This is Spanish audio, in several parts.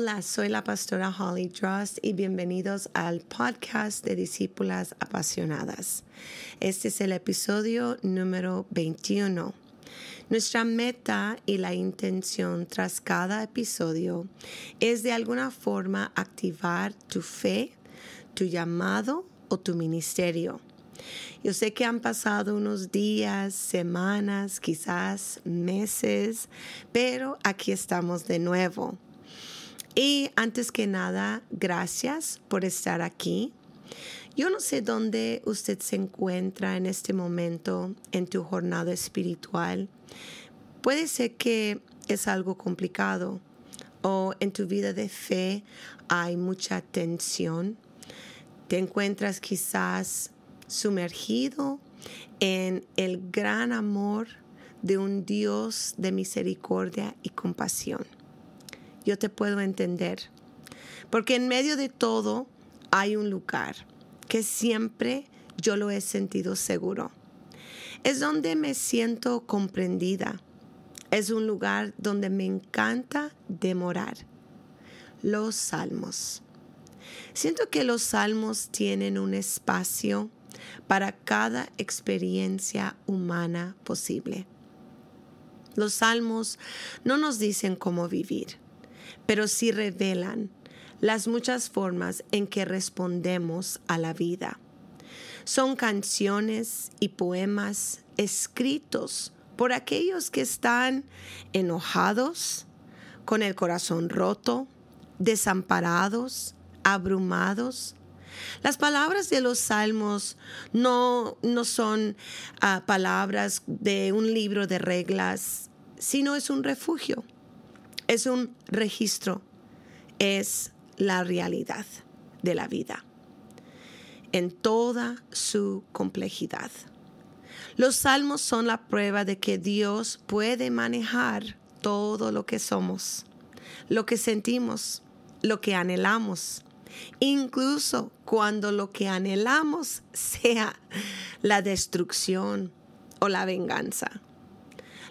Hola, soy la pastora Holly Trust y bienvenidos al podcast de Discípulas Apasionadas. Este es el episodio número 21. Nuestra meta y la intención tras cada episodio es de alguna forma activar tu fe, tu llamado o tu ministerio. Yo sé que han pasado unos días, semanas, quizás meses, pero aquí estamos de nuevo. Y antes que nada, gracias por estar aquí. Yo no sé dónde usted se encuentra en este momento en tu jornada espiritual. Puede ser que es algo complicado o en tu vida de fe hay mucha tensión. Te encuentras quizás sumergido en el gran amor de un Dios de misericordia y compasión. Yo te puedo entender, porque en medio de todo hay un lugar que siempre yo lo he sentido seguro. Es donde me siento comprendida. Es un lugar donde me encanta demorar. Los salmos. Siento que los salmos tienen un espacio para cada experiencia humana posible. Los salmos no nos dicen cómo vivir, pero sí revelan las muchas formas en que respondemos a la vida. Son canciones y poemas escritos por aquellos que están enojados, con el corazón roto, desamparados, abrumados, las palabras de los salmos no, no son ah, palabras de un libro de reglas, sino es un refugio, es un registro, es la realidad de la vida en toda su complejidad. Los salmos son la prueba de que Dios puede manejar todo lo que somos, lo que sentimos, lo que anhelamos, incluso cuando lo que anhelamos sea la destrucción o la venganza.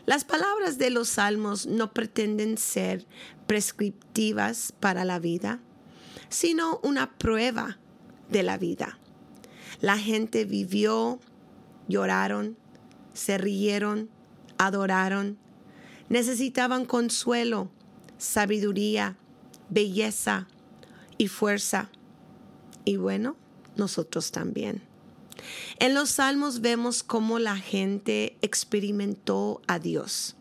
Las palabras de los salmos no pretenden ser prescriptivas para la vida, sino una prueba de la vida. La gente vivió, lloraron, se rieron, adoraron, necesitaban consuelo, sabiduría, belleza, y fuerza. Y bueno, nosotros también. En los salmos vemos cómo la gente experimentó a Dios,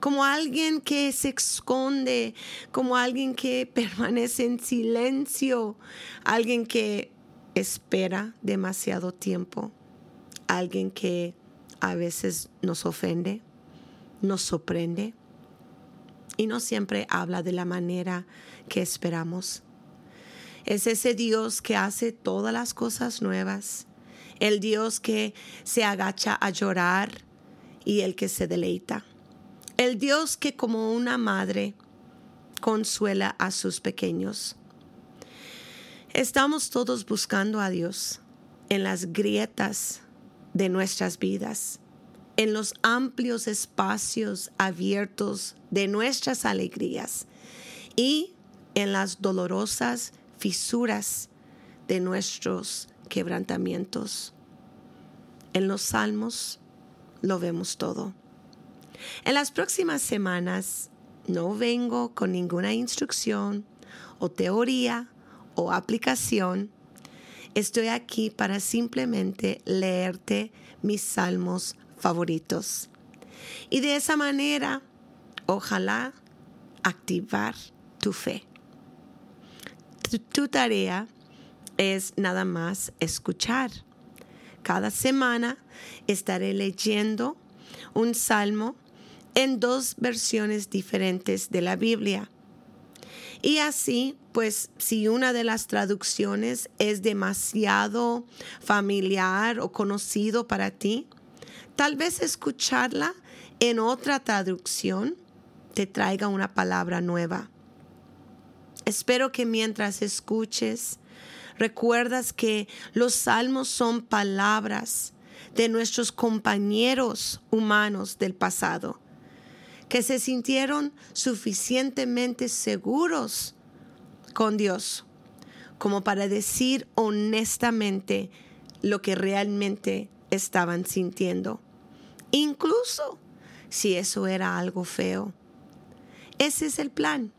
como alguien que se esconde, como alguien que permanece en silencio, alguien que espera demasiado tiempo, alguien que a veces nos ofende, nos sorprende y no siempre habla de la manera que esperamos. Es ese Dios que hace todas las cosas nuevas, el Dios que se agacha a llorar y el que se deleita, el Dios que como una madre consuela a sus pequeños. Estamos todos buscando a Dios en las grietas de nuestras vidas, en los amplios espacios abiertos de nuestras alegrías y en las dolorosas fisuras de nuestros quebrantamientos. En los salmos lo vemos todo. En las próximas semanas no vengo con ninguna instrucción o teoría o aplicación. Estoy aquí para simplemente leerte mis salmos favoritos. Y de esa manera, ojalá activar tu fe tu tarea es nada más escuchar. Cada semana estaré leyendo un salmo en dos versiones diferentes de la Biblia. Y así, pues si una de las traducciones es demasiado familiar o conocido para ti, tal vez escucharla en otra traducción te traiga una palabra nueva. Espero que mientras escuches, recuerdas que los salmos son palabras de nuestros compañeros humanos del pasado, que se sintieron suficientemente seguros con Dios, como para decir honestamente lo que realmente estaban sintiendo, incluso si eso era algo feo. Ese es el plan,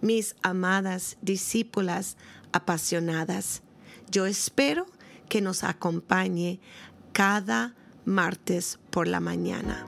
mis amadas discípulas apasionadas. Yo espero que nos acompañe cada martes por la mañana.